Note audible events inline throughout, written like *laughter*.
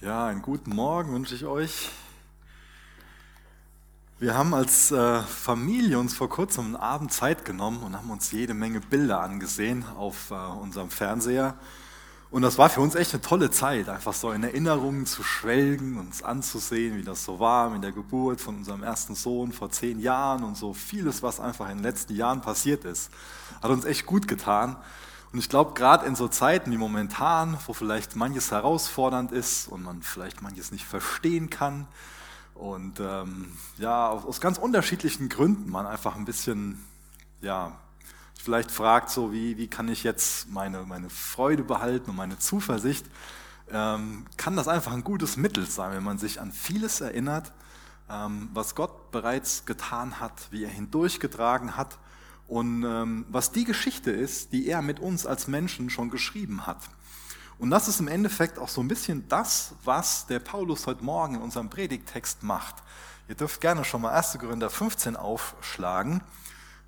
Ja, einen guten Morgen wünsche ich euch. Wir haben als äh, Familie uns vor kurzem einen Abend Zeit genommen und haben uns jede Menge Bilder angesehen auf äh, unserem Fernseher. Und das war für uns echt eine tolle Zeit, einfach so in Erinnerungen zu schwelgen, uns anzusehen, wie das so war mit der Geburt von unserem ersten Sohn vor zehn Jahren und so vieles, was einfach in den letzten Jahren passiert ist. Hat uns echt gut getan. Und ich glaube, gerade in so Zeiten wie momentan, wo vielleicht manches herausfordernd ist und man vielleicht manches nicht verstehen kann und ähm, ja, aus, ganz unterschiedlichen Gründen man einfach ein bisschen, ja, vielleicht fragt so, wie, wie kann ich jetzt meine, meine Freude behalten und meine Zuversicht, ähm, kann das einfach ein gutes Mittel sein, wenn man sich an vieles erinnert, ähm, was Gott bereits getan hat, wie er hindurchgetragen hat und ähm, was die Geschichte ist, die er mit uns als Menschen schon geschrieben hat. Und das ist im Endeffekt auch so ein bisschen das, was der Paulus heute Morgen in unserem Predigtext macht. Ihr dürft gerne schon mal 1. Korinther 15 aufschlagen.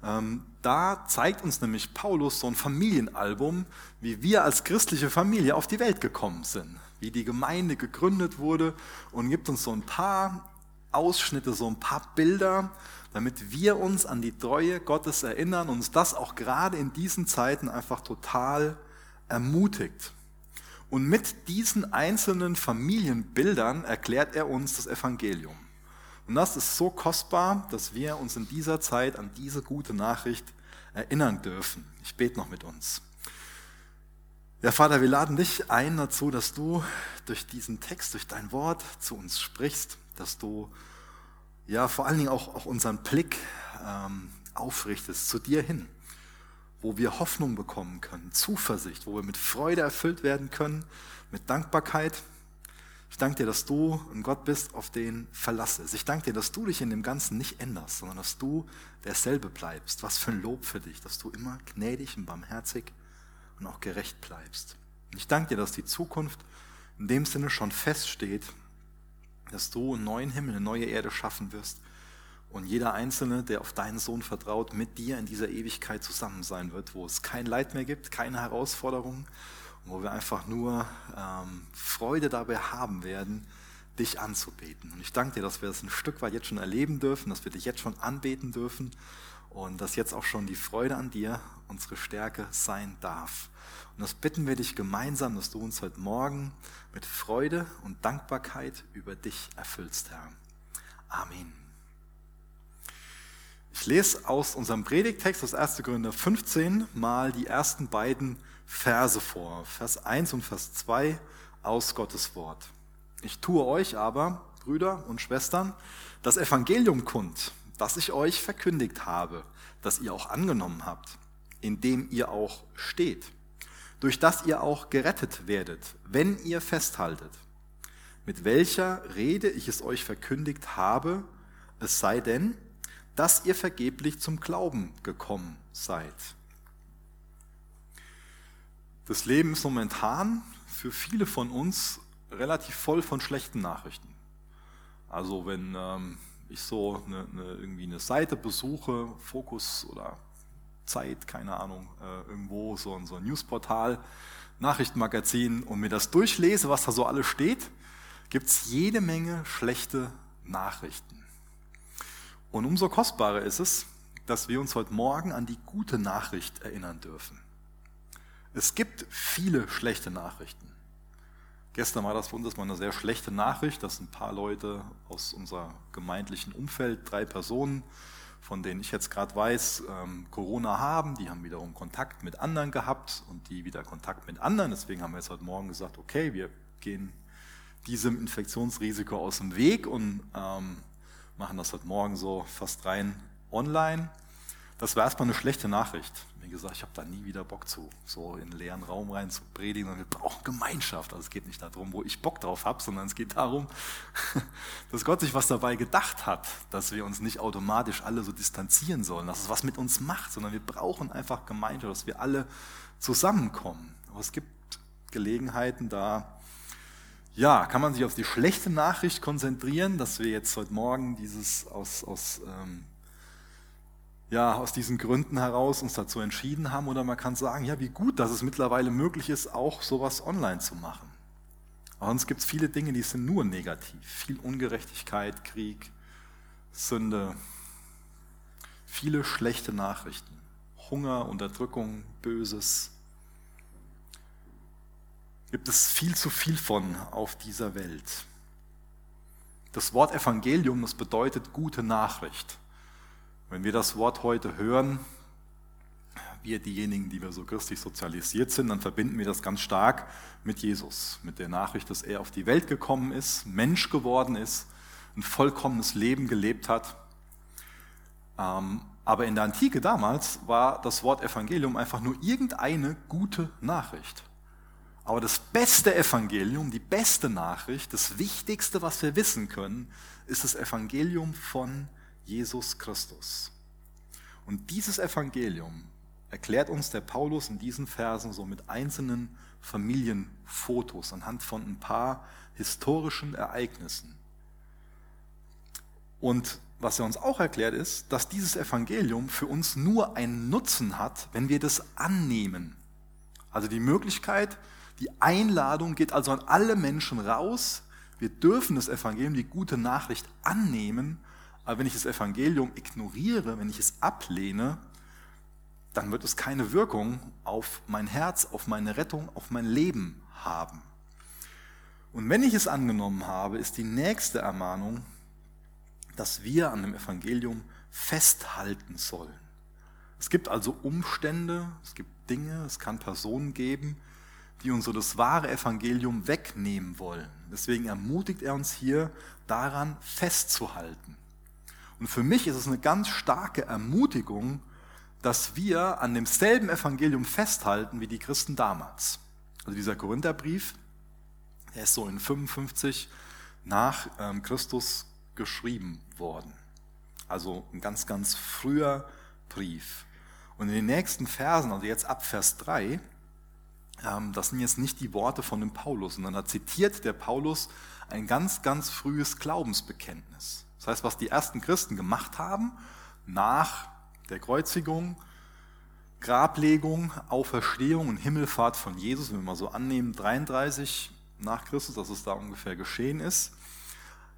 Ähm, da zeigt uns nämlich Paulus so ein Familienalbum, wie wir als christliche Familie auf die Welt gekommen sind, wie die Gemeinde gegründet wurde und gibt uns so ein paar Ausschnitte, so ein paar Bilder, damit wir uns an die Treue Gottes erinnern und uns das auch gerade in diesen Zeiten einfach total ermutigt. Und mit diesen einzelnen Familienbildern erklärt er uns das Evangelium. Und das ist so kostbar, dass wir uns in dieser Zeit an diese gute Nachricht erinnern dürfen. Ich bete noch mit uns. Ja, Vater, wir laden dich ein dazu, dass du durch diesen Text, durch dein Wort zu uns sprichst, dass du ja vor allen Dingen auch, auch unseren Blick ähm, aufrichtest zu dir hin, wo wir Hoffnung bekommen können, Zuversicht, wo wir mit Freude erfüllt werden können, mit Dankbarkeit. Ich danke dir, dass du ein Gott bist, auf den Verlass ist. Ich danke dir, dass du dich in dem Ganzen nicht änderst, sondern dass du derselbe bleibst. Was für ein Lob für dich, dass du immer gnädig und barmherzig und auch gerecht bleibst. Ich danke dir, dass die Zukunft in dem Sinne schon feststeht dass du einen neuen Himmel, eine neue Erde schaffen wirst und jeder Einzelne, der auf deinen Sohn vertraut, mit dir in dieser Ewigkeit zusammen sein wird, wo es kein Leid mehr gibt, keine Herausforderungen, wo wir einfach nur ähm, Freude dabei haben werden, dich anzubeten. Und ich danke dir, dass wir das ein Stück weit jetzt schon erleben dürfen, dass wir dich jetzt schon anbeten dürfen und dass jetzt auch schon die Freude an dir unsere Stärke sein darf. Und das bitten wir dich gemeinsam, dass du uns heute Morgen mit Freude und Dankbarkeit über dich erfüllst, Herr. Amen. Ich lese aus unserem Predigtext aus 1. Korinther 15 mal die ersten beiden Verse vor. Vers 1 und Vers 2 aus Gottes Wort. Ich tue euch aber, Brüder und Schwestern, das Evangelium kund, das ich euch verkündigt habe, das ihr auch angenommen habt, in dem ihr auch steht durch das ihr auch gerettet werdet, wenn ihr festhaltet. Mit welcher Rede ich es euch verkündigt habe, es sei denn, dass ihr vergeblich zum Glauben gekommen seid. Das Leben ist momentan für viele von uns relativ voll von schlechten Nachrichten. Also wenn ähm, ich so eine, eine, irgendwie eine Seite besuche, Fokus oder Zeit, keine Ahnung, äh, irgendwo so, so ein Newsportal, Nachrichtenmagazin und mir das durchlese, was da so alles steht, gibt es jede Menge schlechte Nachrichten. Und umso kostbarer ist es, dass wir uns heute Morgen an die gute Nachricht erinnern dürfen. Es gibt viele schlechte Nachrichten. Gestern war das für uns mal eine sehr schlechte Nachricht, dass ein paar Leute aus unser gemeindlichen Umfeld, drei Personen, von denen ich jetzt gerade weiß, ähm, Corona haben, die haben wiederum Kontakt mit anderen gehabt und die wieder Kontakt mit anderen. Deswegen haben wir jetzt heute Morgen gesagt, okay, wir gehen diesem Infektionsrisiko aus dem Weg und ähm, machen das heute Morgen so fast rein online. Das war erstmal eine schlechte Nachricht. Wie gesagt, ich habe da nie wieder Bock zu, so in einen leeren Raum rein zu predigen. Und wir brauchen Gemeinschaft. Also es geht nicht darum, wo ich Bock drauf habe, sondern es geht darum, *laughs* dass Gott sich was dabei gedacht hat, dass wir uns nicht automatisch alle so distanzieren sollen, dass es was mit uns macht, sondern wir brauchen einfach Gemeinschaft, dass wir alle zusammenkommen. Aber es gibt Gelegenheiten, da ja, kann man sich auf die schlechte Nachricht konzentrieren, dass wir jetzt heute Morgen dieses aus, aus ähm, ja, aus diesen Gründen heraus uns dazu entschieden haben oder man kann sagen, ja, wie gut, dass es mittlerweile möglich ist, auch sowas online zu machen. Aber sonst gibt es viele Dinge, die sind nur negativ. Viel Ungerechtigkeit, Krieg, Sünde, viele schlechte Nachrichten. Hunger, Unterdrückung, Böses. Gibt es viel zu viel von auf dieser Welt. Das Wort Evangelium, das bedeutet gute Nachricht. Wenn wir das Wort heute hören, wir diejenigen, die wir so christlich sozialisiert sind, dann verbinden wir das ganz stark mit Jesus, mit der Nachricht, dass er auf die Welt gekommen ist, Mensch geworden ist, ein vollkommenes Leben gelebt hat. Ähm, aber in der Antike damals war das Wort Evangelium einfach nur irgendeine gute Nachricht. Aber das beste Evangelium, die beste Nachricht, das Wichtigste, was wir wissen können, ist das Evangelium von Jesus Christus. Und dieses Evangelium erklärt uns der Paulus in diesen Versen so mit einzelnen Familienfotos anhand von ein paar historischen Ereignissen. Und was er uns auch erklärt ist, dass dieses Evangelium für uns nur einen Nutzen hat, wenn wir das annehmen. Also die Möglichkeit, die Einladung geht also an alle Menschen raus. Wir dürfen das Evangelium, die gute Nachricht annehmen, aber wenn ich das Evangelium ignoriere, wenn ich es ablehne, dann wird es keine Wirkung auf mein Herz, auf meine Rettung, auf mein Leben haben. Und wenn ich es angenommen habe, ist die nächste Ermahnung, dass wir an dem Evangelium festhalten sollen. Es gibt also Umstände, es gibt Dinge, es kann Personen geben, die uns so das wahre Evangelium wegnehmen wollen. Deswegen ermutigt er uns hier daran festzuhalten. Und für mich ist es eine ganz starke Ermutigung, dass wir an demselben Evangelium festhalten wie die Christen damals. Also dieser Korintherbrief, der ist so in 55 nach ähm, Christus geschrieben worden. Also ein ganz, ganz früher Brief. Und in den nächsten Versen, also jetzt ab Vers 3, ähm, das sind jetzt nicht die Worte von dem Paulus, sondern da zitiert der Paulus ein ganz, ganz frühes Glaubensbekenntnis. Das heißt, was die ersten Christen gemacht haben, nach der Kreuzigung, Grablegung, Auferstehung und Himmelfahrt von Jesus, wenn wir mal so annehmen, 33 nach Christus, dass es da ungefähr geschehen ist,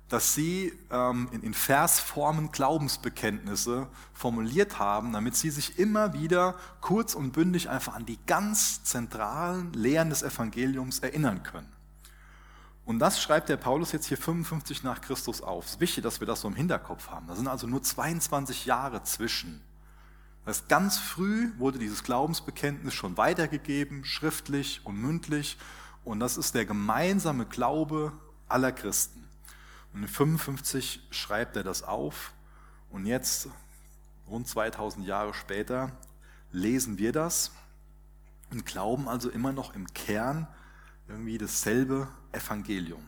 dass sie ähm, in, in Versformen Glaubensbekenntnisse formuliert haben, damit sie sich immer wieder kurz und bündig einfach an die ganz zentralen Lehren des Evangeliums erinnern können. Und das schreibt der Paulus jetzt hier 55 nach Christus auf. Es ist wichtig, dass wir das so im Hinterkopf haben. Da sind also nur 22 Jahre zwischen. Das heißt, ganz früh wurde dieses Glaubensbekenntnis schon weitergegeben, schriftlich und mündlich. Und das ist der gemeinsame Glaube aller Christen. Und in 55 schreibt er das auf. Und jetzt, rund 2000 Jahre später, lesen wir das und glauben also immer noch im Kern irgendwie dasselbe Evangelium.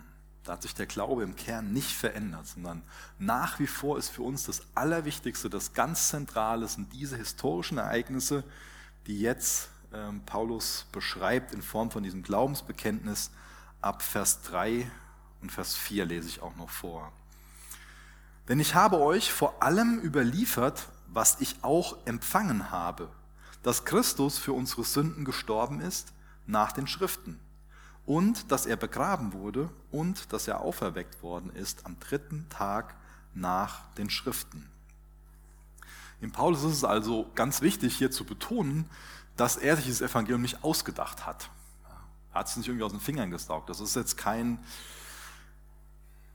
Da hat sich der Glaube im Kern nicht verändert, sondern nach wie vor ist für uns das Allerwichtigste, das ganz Zentrale sind diese historischen Ereignisse, die jetzt ähm, Paulus beschreibt in Form von diesem Glaubensbekenntnis ab Vers 3 und Vers 4 lese ich auch noch vor. Denn ich habe euch vor allem überliefert, was ich auch empfangen habe, dass Christus für unsere Sünden gestorben ist nach den Schriften und dass er begraben wurde und dass er auferweckt worden ist am dritten Tag nach den Schriften. Im Paulus ist es also ganz wichtig hier zu betonen, dass er sich das Evangelium nicht ausgedacht hat. Er hat es nicht irgendwie aus den Fingern gesaugt. Das ist jetzt kein,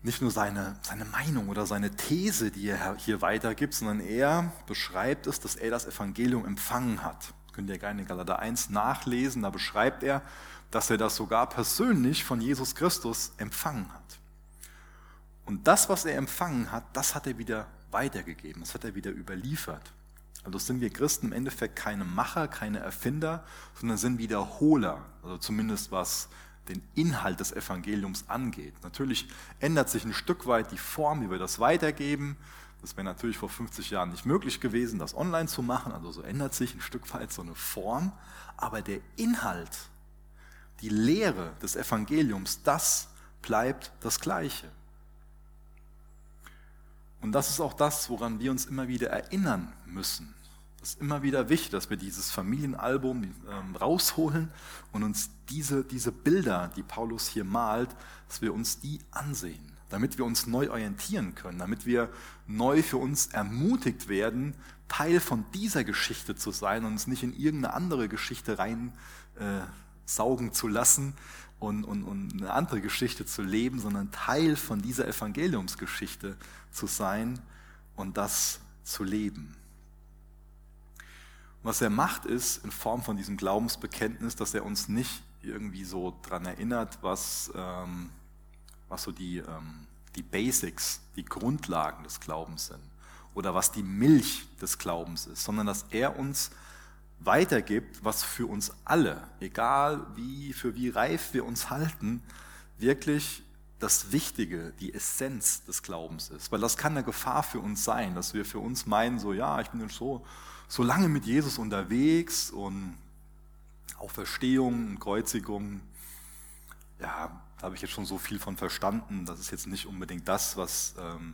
nicht nur seine, seine Meinung oder seine These, die er hier weitergibt, sondern er beschreibt es, dass er das Evangelium empfangen hat. Das könnt ihr gerne in Galater 1 nachlesen, da beschreibt er, dass er das sogar persönlich von Jesus Christus empfangen hat. Und das, was er empfangen hat, das hat er wieder weitergegeben, das hat er wieder überliefert. Also sind wir Christen im Endeffekt keine Macher, keine Erfinder, sondern sind Wiederholer, also zumindest was den Inhalt des Evangeliums angeht. Natürlich ändert sich ein Stück weit die Form, wie wir das weitergeben. Das wäre natürlich vor 50 Jahren nicht möglich gewesen, das online zu machen. Also so ändert sich ein Stück weit so eine Form. Aber der Inhalt, die Lehre des Evangeliums, das bleibt das Gleiche. Und das ist auch das, woran wir uns immer wieder erinnern müssen. Es ist immer wieder wichtig, dass wir dieses Familienalbum ähm, rausholen und uns diese, diese Bilder, die Paulus hier malt, dass wir uns die ansehen, damit wir uns neu orientieren können, damit wir neu für uns ermutigt werden, Teil von dieser Geschichte zu sein und uns nicht in irgendeine andere Geschichte rein äh, saugen zu lassen und, und, und eine andere Geschichte zu leben, sondern Teil von dieser Evangeliumsgeschichte zu sein und das zu leben. Was er macht, ist in Form von diesem Glaubensbekenntnis, dass er uns nicht irgendwie so daran erinnert, was, ähm, was so die, ähm, die Basics, die Grundlagen des Glaubens sind oder was die Milch des Glaubens ist, sondern dass er uns weitergibt, was für uns alle, egal wie, für wie reif wir uns halten, wirklich das Wichtige, die Essenz des Glaubens ist. Weil das kann eine Gefahr für uns sein, dass wir für uns meinen, so ja, ich bin so, so lange mit Jesus unterwegs und Auferstehung und Kreuzigung, ja, da habe ich jetzt schon so viel von verstanden, das ist jetzt nicht unbedingt das, was, ähm,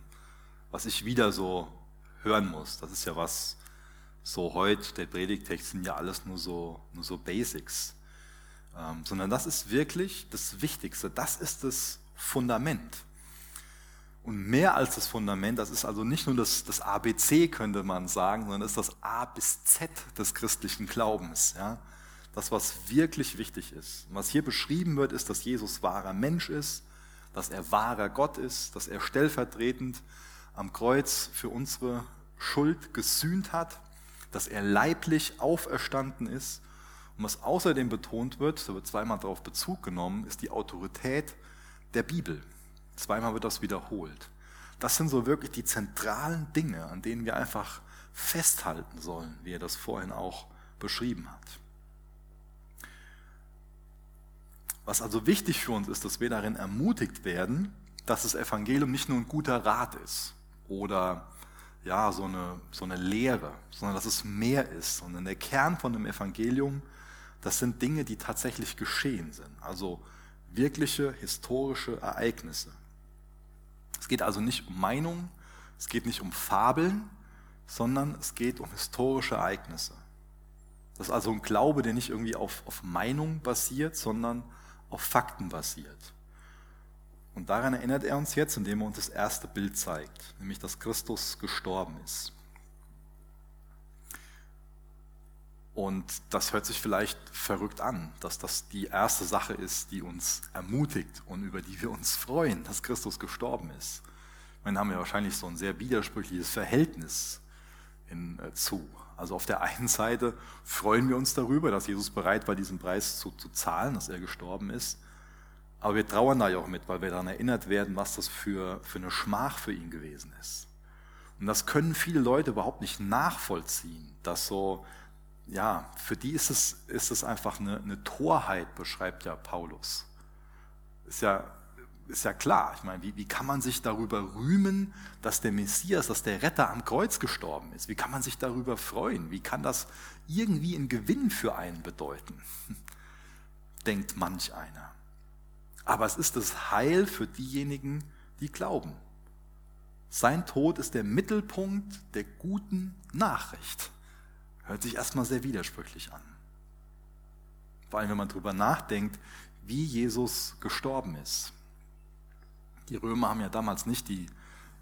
was ich wieder so hören muss. Das ist ja was, so heute, der Predigtext sind ja alles nur so, nur so Basics. Ähm, sondern das ist wirklich das Wichtigste. Das ist das Fundament. Und mehr als das Fundament, das ist also nicht nur das, das ABC, könnte man sagen, sondern das ist das A bis Z des christlichen Glaubens. Ja? Das, was wirklich wichtig ist. Und was hier beschrieben wird, ist, dass Jesus wahrer Mensch ist, dass er wahrer Gott ist, dass er stellvertretend am Kreuz für unsere Schuld gesühnt hat, dass er leiblich auferstanden ist. Und was außerdem betont wird, da wird zweimal darauf Bezug genommen, ist die Autorität der Bibel. Zweimal wird das wiederholt. Das sind so wirklich die zentralen Dinge, an denen wir einfach festhalten sollen, wie er das vorhin auch beschrieben hat. Was also wichtig für uns ist, dass wir darin ermutigt werden, dass das Evangelium nicht nur ein guter Rat ist oder ja, so eine, so eine Lehre, sondern dass es mehr ist. Und der Kern von dem Evangelium, das sind Dinge, die tatsächlich geschehen sind. Also wirkliche historische Ereignisse. Es geht also nicht um Meinungen, es geht nicht um Fabeln, sondern es geht um historische Ereignisse. Das ist also ein Glaube, der nicht irgendwie auf, auf Meinung basiert, sondern auf Fakten basiert. Und daran erinnert er uns jetzt, indem er uns das erste Bild zeigt, nämlich dass Christus gestorben ist. Und das hört sich vielleicht verrückt an, dass das die erste Sache ist, die uns ermutigt und über die wir uns freuen, dass Christus gestorben ist. Dann haben wir wahrscheinlich so ein sehr widersprüchliches Verhältnis in, äh. Also auf der einen Seite freuen wir uns darüber, dass Jesus bereit war, diesen Preis zu, zu zahlen, dass er gestorben ist. Aber wir trauern da ja auch mit, weil wir daran erinnert werden, was das für, für eine Schmach für ihn gewesen ist. Und das können viele Leute überhaupt nicht nachvollziehen, dass so, ja, für die ist es, ist es einfach eine, eine Torheit, beschreibt ja Paulus. Ist ja, ist ja klar. Ich meine, wie, wie kann man sich darüber rühmen, dass der Messias, dass der Retter am Kreuz gestorben ist? Wie kann man sich darüber freuen? Wie kann das irgendwie einen Gewinn für einen bedeuten? *laughs* Denkt manch einer. Aber es ist das Heil für diejenigen, die glauben. Sein Tod ist der Mittelpunkt der guten Nachricht. Hört sich erstmal sehr widersprüchlich an. Vor allem, wenn man darüber nachdenkt, wie Jesus gestorben ist. Die Römer haben ja damals nicht die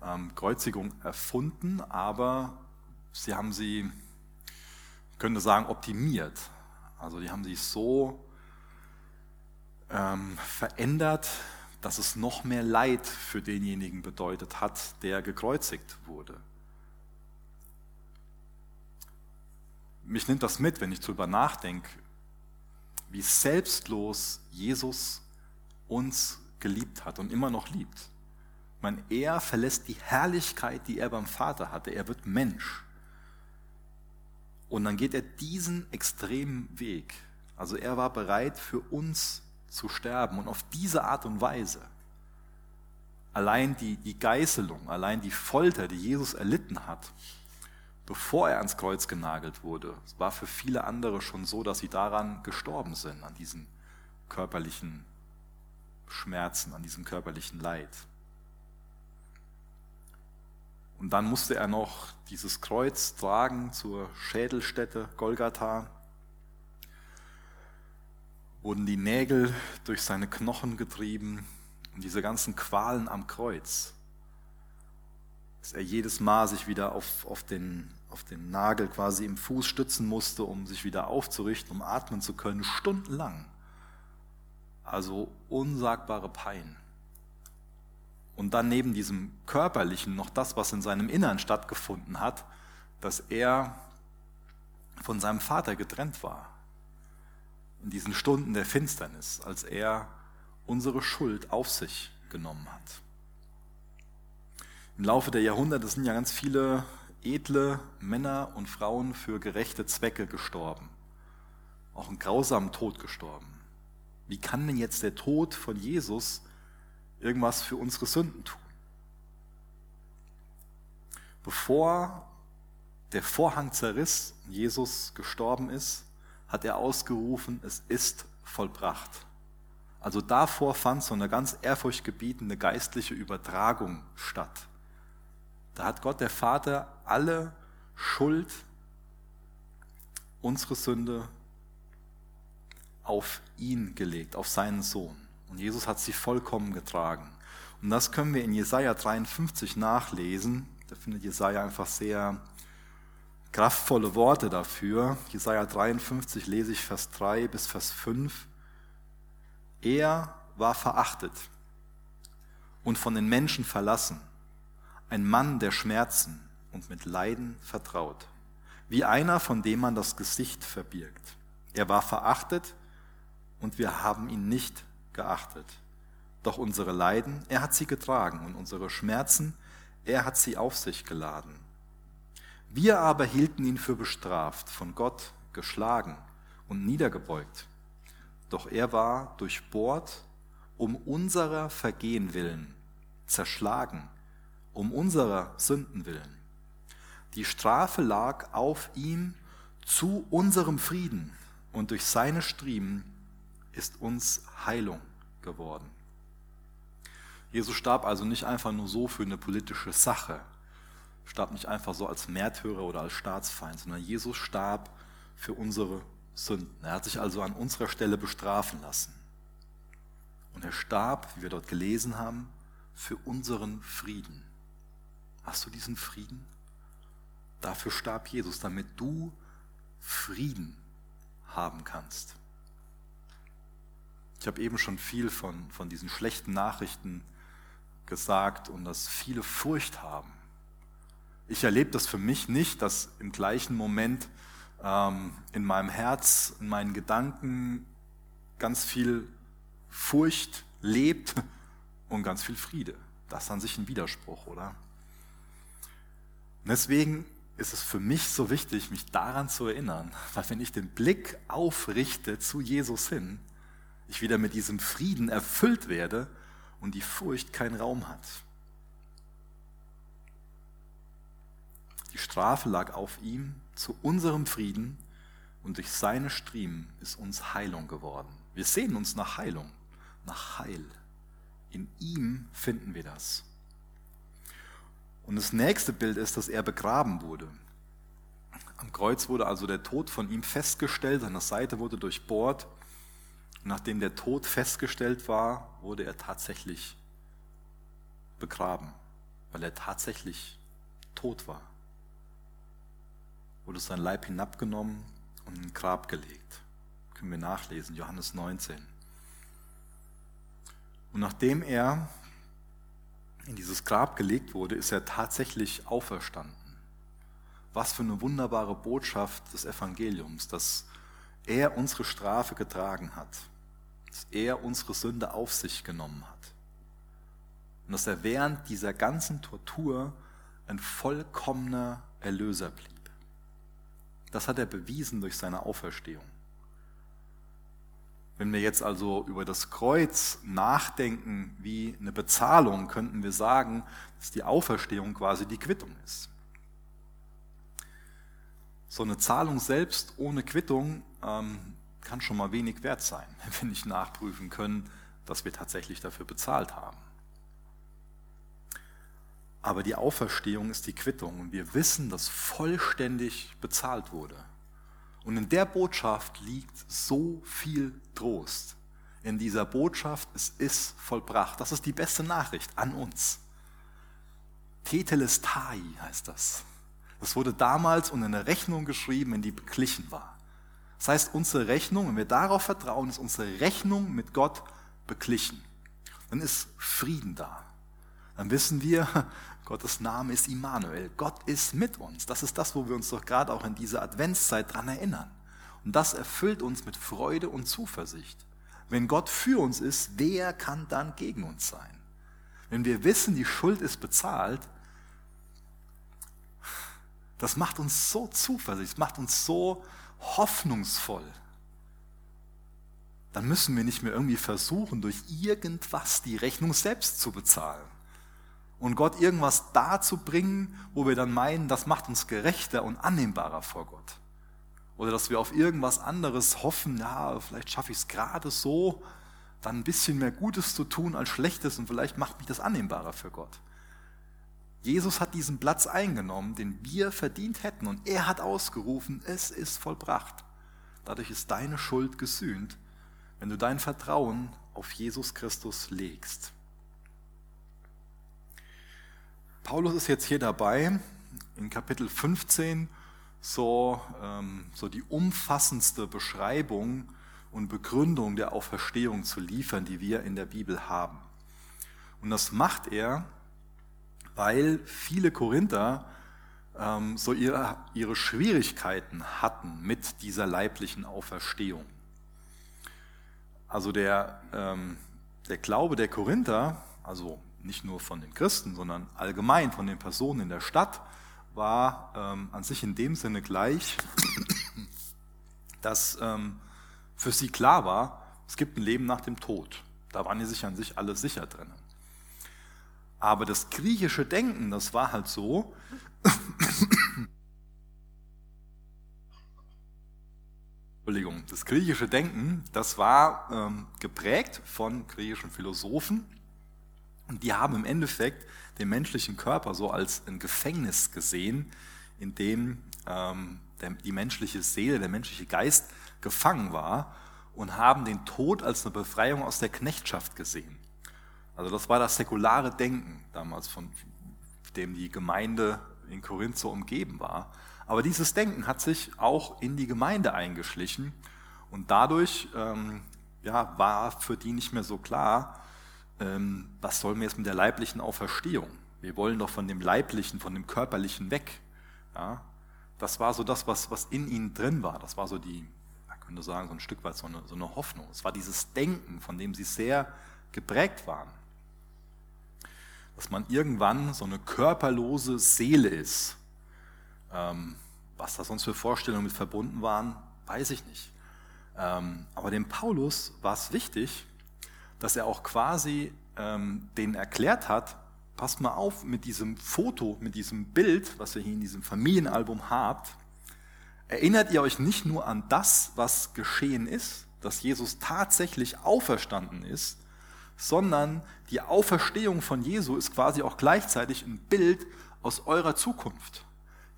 ähm, Kreuzigung erfunden, aber sie haben sie, könnte sagen, optimiert. Also die haben sie so ähm, verändert, dass es noch mehr Leid für denjenigen bedeutet hat, der gekreuzigt wurde. Mich nimmt das mit, wenn ich darüber nachdenke, wie selbstlos Jesus uns geliebt hat und immer noch liebt. Meine, er verlässt die Herrlichkeit, die er beim Vater hatte. Er wird Mensch. Und dann geht er diesen extremen Weg. Also er war bereit, für uns zu sterben. Und auf diese Art und Weise, allein die, die Geißelung, allein die Folter, die Jesus erlitten hat, bevor er ans Kreuz genagelt wurde, war für viele andere schon so, dass sie daran gestorben sind, an diesen körperlichen Schmerzen, an diesem körperlichen Leid. Und dann musste er noch dieses Kreuz tragen zur Schädelstätte Golgatha. Wurden die Nägel durch seine Knochen getrieben und diese ganzen Qualen am Kreuz. Dass er jedes Mal sich wieder auf, auf, den, auf den Nagel quasi im Fuß stützen musste, um sich wieder aufzurichten, um atmen zu können, stundenlang. Also unsagbare Pein. Und dann neben diesem körperlichen noch das, was in seinem Innern stattgefunden hat, dass er von seinem Vater getrennt war. In diesen Stunden der Finsternis, als er unsere Schuld auf sich genommen hat. Im Laufe der Jahrhunderte sind ja ganz viele edle Männer und Frauen für gerechte Zwecke gestorben. Auch einen grausamen Tod gestorben. Wie kann denn jetzt der Tod von Jesus irgendwas für unsere Sünden tun. Bevor der Vorhang zerriss und Jesus gestorben ist, hat er ausgerufen, es ist vollbracht. Also davor fand so eine ganz ehrfurchtgebietende geistliche Übertragung statt. Da hat Gott der Vater alle Schuld, unsere Sünde auf ihn gelegt, auf seinen Sohn. Und Jesus hat sie vollkommen getragen. Und das können wir in Jesaja 53 nachlesen. Da findet Jesaja einfach sehr kraftvolle Worte dafür. Jesaja 53 lese ich Vers 3 bis Vers 5. Er war verachtet und von den Menschen verlassen, ein Mann der Schmerzen und mit Leiden vertraut, wie einer, von dem man das Gesicht verbirgt. Er war verachtet und wir haben ihn nicht geachtet. Doch unsere Leiden, er hat sie getragen und unsere Schmerzen, er hat sie auf sich geladen. Wir aber hielten ihn für bestraft, von Gott geschlagen und niedergebeugt. Doch er war durchbohrt um unserer Vergehen willen, zerschlagen, um unserer Sünden willen. Die Strafe lag auf ihm zu unserem Frieden und durch seine Striemen ist uns Heilung geworden. Jesus starb also nicht einfach nur so für eine politische Sache, starb nicht einfach so als Märtyrer oder als Staatsfeind, sondern Jesus starb für unsere Sünden. Er hat sich also an unserer Stelle bestrafen lassen. Und er starb, wie wir dort gelesen haben, für unseren Frieden. Hast du diesen Frieden? Dafür starb Jesus, damit du Frieden haben kannst. Ich habe eben schon viel von, von diesen schlechten Nachrichten gesagt und dass viele Furcht haben. Ich erlebe das für mich nicht, dass im gleichen Moment ähm, in meinem Herz, in meinen Gedanken ganz viel Furcht lebt und ganz viel Friede. Das ist an sich ein Widerspruch, oder? Und deswegen ist es für mich so wichtig, mich daran zu erinnern, *laughs* weil wenn ich den Blick aufrichte zu Jesus hin, ich wieder mit diesem Frieden erfüllt werde und die Furcht keinen Raum hat. Strafe lag auf ihm zu unserem Frieden und durch seine Striemen ist uns Heilung geworden. Wir sehen uns nach Heilung, nach Heil. In ihm finden wir das. Und das nächste Bild ist, dass er begraben wurde. Am Kreuz wurde also der Tod von ihm festgestellt, seine Seite wurde durchbohrt Nachdem der Tod festgestellt war, wurde er tatsächlich begraben, weil er tatsächlich tot war. Wurde sein Leib hinabgenommen und in ein Grab gelegt. Können wir nachlesen, Johannes 19. Und nachdem er in dieses Grab gelegt wurde, ist er tatsächlich auferstanden. Was für eine wunderbare Botschaft des Evangeliums, dass er unsere Strafe getragen hat dass er unsere Sünde auf sich genommen hat. Und dass er während dieser ganzen Tortur ein vollkommener Erlöser blieb. Das hat er bewiesen durch seine Auferstehung. Wenn wir jetzt also über das Kreuz nachdenken wie eine Bezahlung, könnten wir sagen, dass die Auferstehung quasi die Quittung ist. So eine Zahlung selbst ohne Quittung ähm, kann schon mal wenig wert sein, *laughs* wenn wir nicht nachprüfen können, dass wir tatsächlich dafür bezahlt haben. Aber die Auferstehung ist die Quittung und wir wissen, dass vollständig bezahlt wurde. Und in der Botschaft liegt so viel Trost. In dieser Botschaft, es ist vollbracht. Das ist die beste Nachricht an uns. Tetelestai heißt das. Das wurde damals unter eine Rechnung geschrieben, in die beglichen war. Das heißt, unsere Rechnung, wenn wir darauf vertrauen, ist unsere Rechnung mit Gott beglichen. Dann ist Frieden da. Dann wissen wir, *laughs* Gottes Name ist Immanuel. Gott ist mit uns. Das ist das, wo wir uns doch gerade auch in dieser Adventszeit dran erinnern. Und das erfüllt uns mit Freude und Zuversicht. Wenn Gott für uns ist, wer kann dann gegen uns sein? Wenn wir wissen, die Schuld ist bezahlt, das macht uns so zuversichtlich, macht uns so hoffnungsvoll. Dann müssen wir nicht mehr irgendwie versuchen, durch irgendwas die Rechnung selbst zu bezahlen. Und Gott irgendwas darzubringen, wo wir dann meinen, das macht uns gerechter und annehmbarer vor Gott. Oder dass wir auf irgendwas anderes hoffen, ja, vielleicht schaffe ich es gerade so, dann ein bisschen mehr Gutes zu tun als Schlechtes und vielleicht macht mich das annehmbarer für Gott. Jesus hat diesen Platz eingenommen, den wir verdient hätten. Und er hat ausgerufen, es ist vollbracht. Dadurch ist deine Schuld gesühnt, wenn du dein Vertrauen auf Jesus Christus legst. Paulus ist jetzt hier dabei, in Kapitel 15 so, ähm, so die umfassendste Beschreibung und Begründung der Auferstehung zu liefern, die wir in der Bibel haben. Und das macht er, weil viele Korinther ähm, so ihre, ihre Schwierigkeiten hatten mit dieser leiblichen Auferstehung. Also der, ähm, der Glaube der Korinther, also nicht nur von den Christen, sondern allgemein von den Personen in der Stadt, war ähm, an sich in dem Sinne gleich, dass ähm, für sie klar war, es gibt ein Leben nach dem Tod. Da waren die sich an sich alle sicher drin. Aber das griechische Denken, das war halt so, Entschuldigung, das griechische Denken, das war ähm, geprägt von griechischen Philosophen und die haben im Endeffekt den menschlichen Körper so als ein Gefängnis gesehen, in dem ähm, der, die menschliche Seele, der menschliche Geist gefangen war und haben den Tod als eine Befreiung aus der Knechtschaft gesehen. Also das war das säkulare Denken damals, von dem die Gemeinde in Korinth so umgeben war. Aber dieses Denken hat sich auch in die Gemeinde eingeschlichen und dadurch ähm, ja, war für die nicht mehr so klar, ähm, was sollen wir jetzt mit der leiblichen Auferstehung? Wir wollen doch von dem Leiblichen, von dem Körperlichen weg. Ja? Das war so das, was, was in ihnen drin war. Das war so die, man könnte sagen, so ein Stück weit so eine, so eine Hoffnung. Es war dieses Denken, von dem sie sehr geprägt waren dass man irgendwann so eine körperlose Seele ist. Ähm, was da sonst für Vorstellungen mit verbunden waren, weiß ich nicht. Ähm, aber dem Paulus war es wichtig, dass er auch quasi ähm, denen erklärt hat, passt mal auf mit diesem Foto, mit diesem Bild, was ihr hier in diesem Familienalbum habt, erinnert ihr euch nicht nur an das, was geschehen ist, dass Jesus tatsächlich auferstanden ist, sondern die Auferstehung von Jesu ist quasi auch gleichzeitig ein Bild aus eurer Zukunft.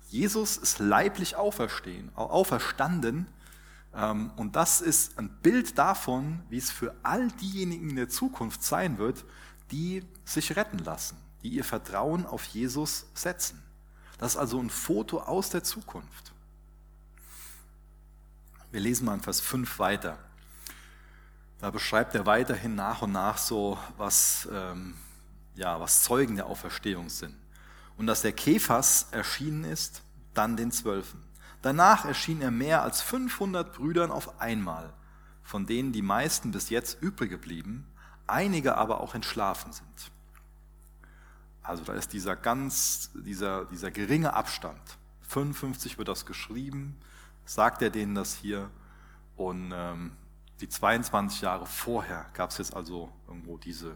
Jesus ist leiblich auferstehen, auferstanden und das ist ein Bild davon, wie es für all diejenigen in der Zukunft sein wird, die sich retten lassen, die ihr Vertrauen auf Jesus setzen. Das ist also ein Foto aus der Zukunft. Wir lesen mal in Vers 5 weiter. Da beschreibt er weiterhin nach und nach so, was, ähm, ja, was Zeugen der Auferstehung sind. Und dass der Kephas erschienen ist, dann den Zwölfen. Danach erschien er mehr als 500 Brüdern auf einmal, von denen die meisten bis jetzt übrig geblieben, einige aber auch entschlafen sind. Also da ist dieser ganz, dieser, dieser geringe Abstand. 55 wird das geschrieben, sagt er denen das hier. Und ähm, die 22 Jahre vorher gab es jetzt also irgendwo diese,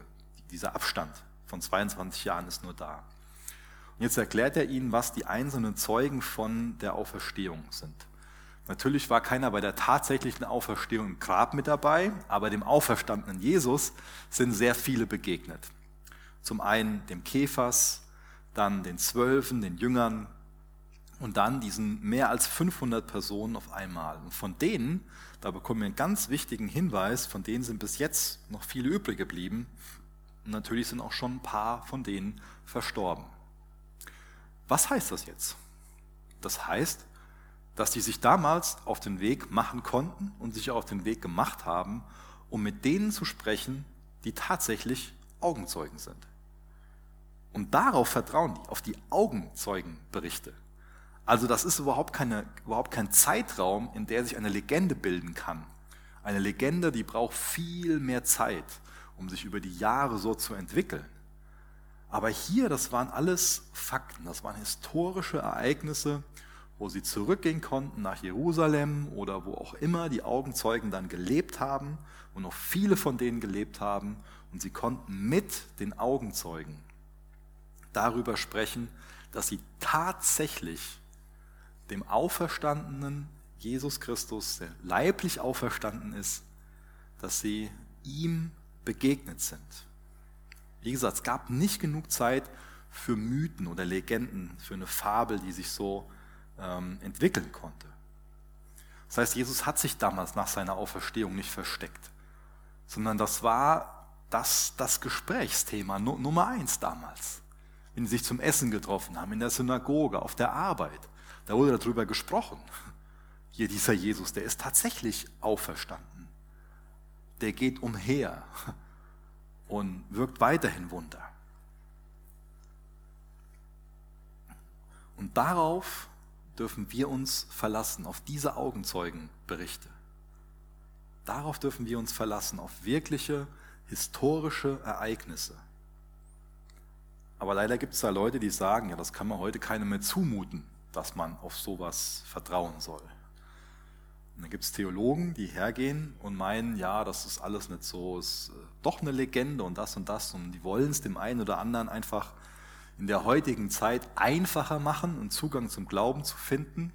dieser Abstand von 22 Jahren ist nur da. Jetzt erklärt er ihnen, was die einzelnen Zeugen von der Auferstehung sind. Natürlich war keiner bei der tatsächlichen Auferstehung im Grab mit dabei, aber dem auferstandenen Jesus sind sehr viele begegnet. Zum einen dem Kephas, dann den Zwölfen, den Jüngern und dann diesen mehr als 500 Personen auf einmal. Und von denen, da bekommen wir einen ganz wichtigen Hinweis, von denen sind bis jetzt noch viele übrig geblieben. Und natürlich sind auch schon ein paar von denen verstorben. Was heißt das jetzt? Das heißt, dass die sich damals auf den Weg machen konnten und sich auf den Weg gemacht haben, um mit denen zu sprechen, die tatsächlich Augenzeugen sind. Und darauf vertrauen die, auf die Augenzeugenberichte. Also das ist überhaupt, keine, überhaupt kein Zeitraum, in der sich eine Legende bilden kann. Eine Legende, die braucht viel mehr Zeit, um sich über die Jahre so zu entwickeln. Aber hier, das waren alles Fakten, das waren historische Ereignisse, wo sie zurückgehen konnten nach Jerusalem oder wo auch immer die Augenzeugen dann gelebt haben und noch viele von denen gelebt haben. Und sie konnten mit den Augenzeugen darüber sprechen, dass sie tatsächlich dem auferstandenen Jesus Christus, der leiblich auferstanden ist, dass sie ihm begegnet sind. Wie gesagt, es gab nicht genug Zeit für Mythen oder Legenden, für eine Fabel, die sich so ähm, entwickeln konnte. Das heißt, Jesus hat sich damals nach seiner Auferstehung nicht versteckt, sondern das war das, das Gesprächsthema Nummer eins damals. Wenn sie sich zum Essen getroffen haben, in der Synagoge, auf der Arbeit, da wurde darüber gesprochen. Hier dieser Jesus, der ist tatsächlich auferstanden. Der geht umher und wirkt weiterhin Wunder. Und darauf dürfen wir uns verlassen, auf diese Augenzeugenberichte. Darauf dürfen wir uns verlassen, auf wirkliche historische Ereignisse. Aber leider gibt es da Leute, die sagen, ja, das kann man heute keinem mehr zumuten, dass man auf sowas vertrauen soll. Und dann gibt es Theologen, die hergehen und meinen, ja, das ist alles nicht so, ist äh, doch eine Legende und das und das. Und die wollen es dem einen oder anderen einfach in der heutigen Zeit einfacher machen und Zugang zum Glauben zu finden,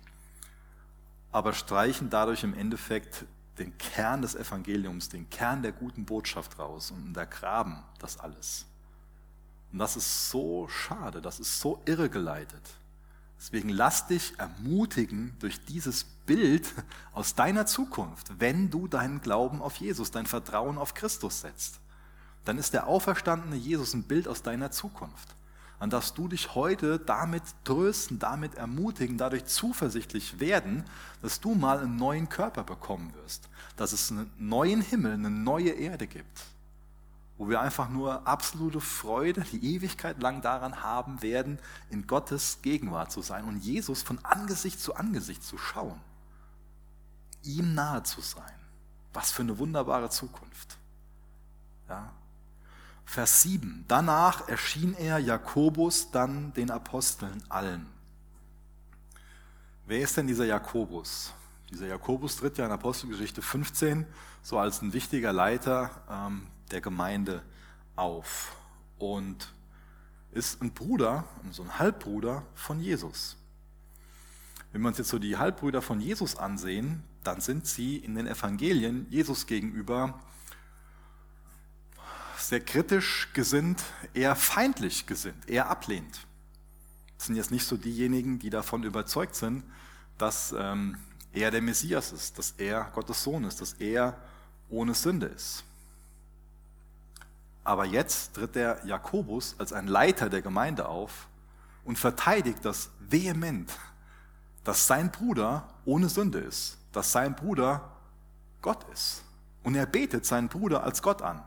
aber streichen dadurch im Endeffekt den Kern des Evangeliums, den Kern der guten Botschaft raus und untergraben das alles. Und das ist so schade, das ist so irregeleitet. Deswegen lass dich ermutigen durch dieses Bild aus deiner Zukunft, wenn du deinen Glauben auf Jesus, dein Vertrauen auf Christus setzt. Dann ist der auferstandene Jesus ein Bild aus deiner Zukunft an das du dich heute damit trösten, damit ermutigen, dadurch zuversichtlich werden, dass du mal einen neuen Körper bekommen wirst, dass es einen neuen Himmel, eine neue Erde gibt, wo wir einfach nur absolute Freude die Ewigkeit lang daran haben werden, in Gottes Gegenwart zu sein und Jesus von Angesicht zu Angesicht zu schauen, ihm nahe zu sein. Was für eine wunderbare Zukunft. Ja, Vers 7. Danach erschien er Jakobus, dann den Aposteln allen. Wer ist denn dieser Jakobus? Dieser Jakobus tritt ja in Apostelgeschichte 15 so als ein wichtiger Leiter ähm, der Gemeinde auf und ist ein Bruder, so ein Halbbruder von Jesus. Wenn wir uns jetzt so die Halbbrüder von Jesus ansehen, dann sind sie in den Evangelien Jesus gegenüber sehr kritisch gesinnt, eher feindlich gesinnt, eher ablehnt. Das sind jetzt nicht so diejenigen, die davon überzeugt sind, dass ähm, er der Messias ist, dass er Gottes Sohn ist, dass er ohne Sünde ist. Aber jetzt tritt der Jakobus als ein Leiter der Gemeinde auf und verteidigt das vehement, dass sein Bruder ohne Sünde ist, dass sein Bruder Gott ist. Und er betet seinen Bruder als Gott an.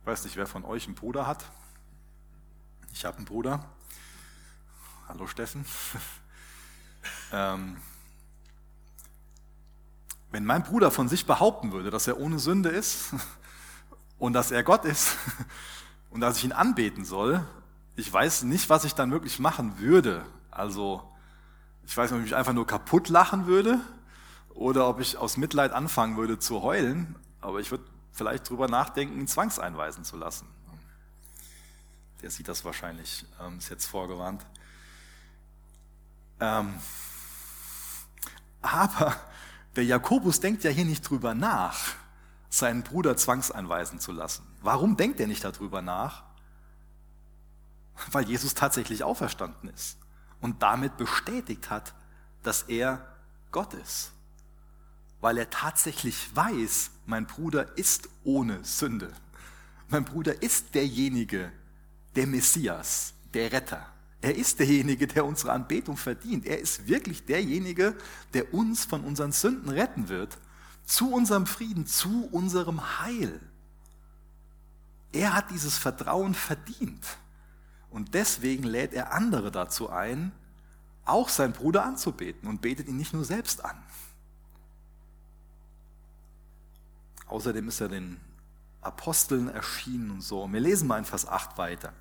Ich weiß nicht, wer von euch einen Bruder hat. Ich habe einen Bruder. Hallo Steffen. *laughs* ähm, wenn mein Bruder von sich behaupten würde, dass er ohne Sünde ist *laughs* und dass er Gott ist *laughs* und dass ich ihn anbeten soll, ich weiß nicht, was ich dann wirklich machen würde. Also, ich weiß nicht, ob ich mich einfach nur kaputt lachen würde oder ob ich aus Mitleid anfangen würde zu heulen, aber ich würde vielleicht drüber nachdenken, ihn zwangseinweisen zu lassen. Der sieht das wahrscheinlich, ähm, ist jetzt vorgewarnt. Ähm, aber der Jakobus denkt ja hier nicht drüber nach, seinen Bruder zwangseinweisen zu lassen. Warum denkt er nicht darüber nach? weil Jesus tatsächlich auferstanden ist und damit bestätigt hat, dass er Gott ist. Weil er tatsächlich weiß, mein Bruder ist ohne Sünde. Mein Bruder ist derjenige, der Messias, der Retter. Er ist derjenige, der unsere Anbetung verdient. Er ist wirklich derjenige, der uns von unseren Sünden retten wird, zu unserem Frieden, zu unserem Heil. Er hat dieses Vertrauen verdient. Und deswegen lädt er andere dazu ein, auch seinen Bruder anzubeten und betet ihn nicht nur selbst an. Außerdem ist er den Aposteln erschienen und so. wir lesen mal in Vers 8 weiter.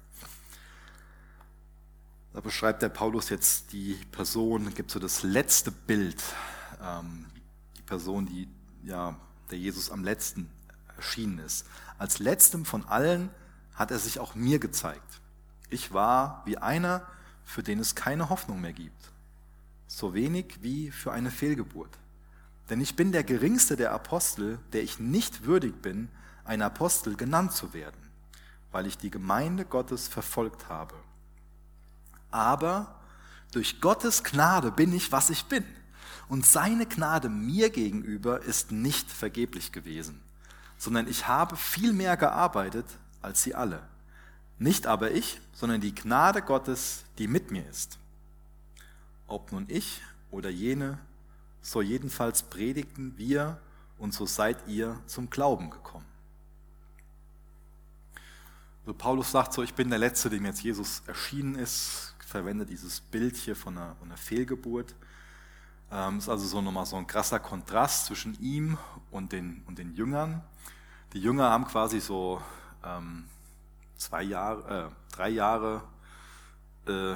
Da beschreibt der Paulus jetzt die Person, gibt so das letzte Bild, ähm, die Person, die ja, der Jesus am letzten erschienen ist. Als letztem von allen hat er sich auch mir gezeigt. Ich war wie einer, für den es keine Hoffnung mehr gibt. So wenig wie für eine Fehlgeburt. Denn ich bin der geringste der Apostel, der ich nicht würdig bin, ein Apostel genannt zu werden, weil ich die Gemeinde Gottes verfolgt habe aber durch Gottes Gnade bin ich, was ich bin. Und seine Gnade mir gegenüber ist nicht vergeblich gewesen, sondern ich habe viel mehr gearbeitet als sie alle. Nicht aber ich, sondern die Gnade Gottes, die mit mir ist. Ob nun ich oder jene, so jedenfalls predigten wir und so seid ihr zum Glauben gekommen. So Paulus sagt so, ich bin der Letzte, dem jetzt Jesus erschienen ist, verwendet dieses Bild hier von einer, einer Fehlgeburt. Ähm, ist also so nochmal so ein krasser Kontrast zwischen ihm und den, und den Jüngern. Die Jünger haben quasi so ähm, zwei Jahre, äh, drei Jahre äh,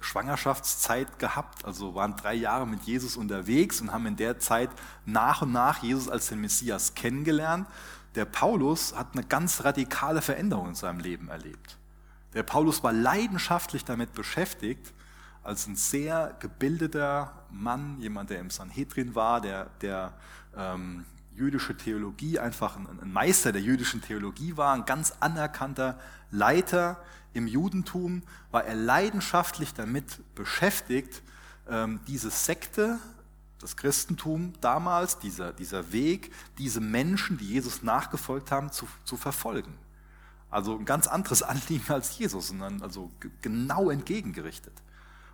Schwangerschaftszeit gehabt, also waren drei Jahre mit Jesus unterwegs und haben in der Zeit nach und nach Jesus als den Messias kennengelernt. Der Paulus hat eine ganz radikale Veränderung in seinem Leben erlebt. Der Paulus war leidenschaftlich damit beschäftigt, als ein sehr gebildeter Mann, jemand, der im Sanhedrin war, der, der ähm, jüdische Theologie, einfach ein, ein Meister der jüdischen Theologie war, ein ganz anerkannter Leiter im Judentum, war er leidenschaftlich damit beschäftigt, ähm, diese Sekte, das Christentum damals, dieser, dieser Weg, diese Menschen, die Jesus nachgefolgt haben, zu, zu verfolgen. Also ein ganz anderes *laughs* Anliegen als Jesus, sondern also genau entgegengerichtet.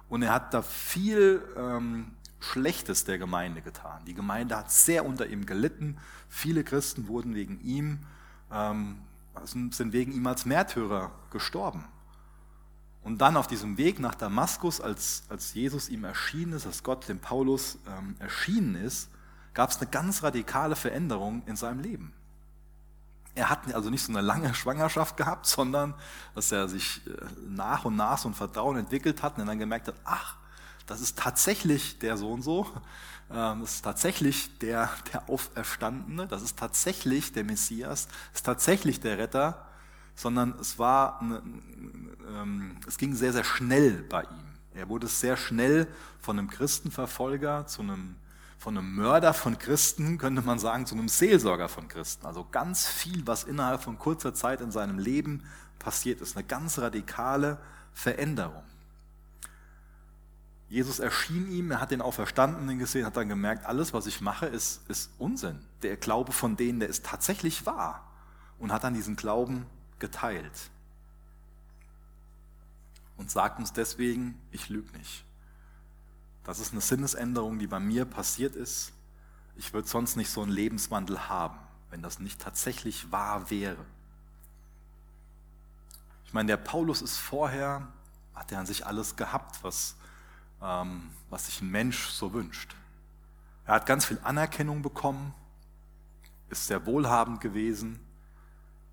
Und er hat da viel ähm, Schlechtes der Gemeinde getan. Die Gemeinde hat sehr unter ihm gelitten. Viele Christen wurden wegen ihm, ähm, sind wegen ihm als Märtyrer gestorben. Und dann auf diesem Weg nach Damaskus, als, als Jesus ihm erschienen ist, als Gott dem Paulus ähm, erschienen ist, gab es eine ganz radikale Veränderung in seinem Leben. Er hat also nicht so eine lange Schwangerschaft gehabt, sondern dass er sich äh, nach und nach so ein Vertrauen entwickelt hat und dann gemerkt hat, ach, das ist tatsächlich der so und so, das ist tatsächlich der, der Auferstandene, das ist tatsächlich der Messias, das ist tatsächlich der Retter, sondern es war, eine, ähm, es ging sehr, sehr schnell bei ihm. Er wurde sehr schnell von einem Christenverfolger zu einem von einem Mörder von Christen, könnte man sagen, zu einem Seelsorger von Christen. Also ganz viel, was innerhalb von kurzer Zeit in seinem Leben passiert ist. Eine ganz radikale Veränderung. Jesus erschien ihm, er hat den Auferstandenen gesehen, hat dann gemerkt, alles, was ich mache, ist, ist Unsinn. Der Glaube von denen, der ist tatsächlich wahr. Und hat dann diesen Glauben geteilt. Und sagt uns deswegen, ich lüge nicht. Das ist eine Sinnesänderung, die bei mir passiert ist. Ich würde sonst nicht so einen Lebenswandel haben, wenn das nicht tatsächlich wahr wäre. Ich meine, der Paulus ist vorher, hat er an sich alles gehabt, was, ähm, was sich ein Mensch so wünscht. Er hat ganz viel Anerkennung bekommen, ist sehr wohlhabend gewesen,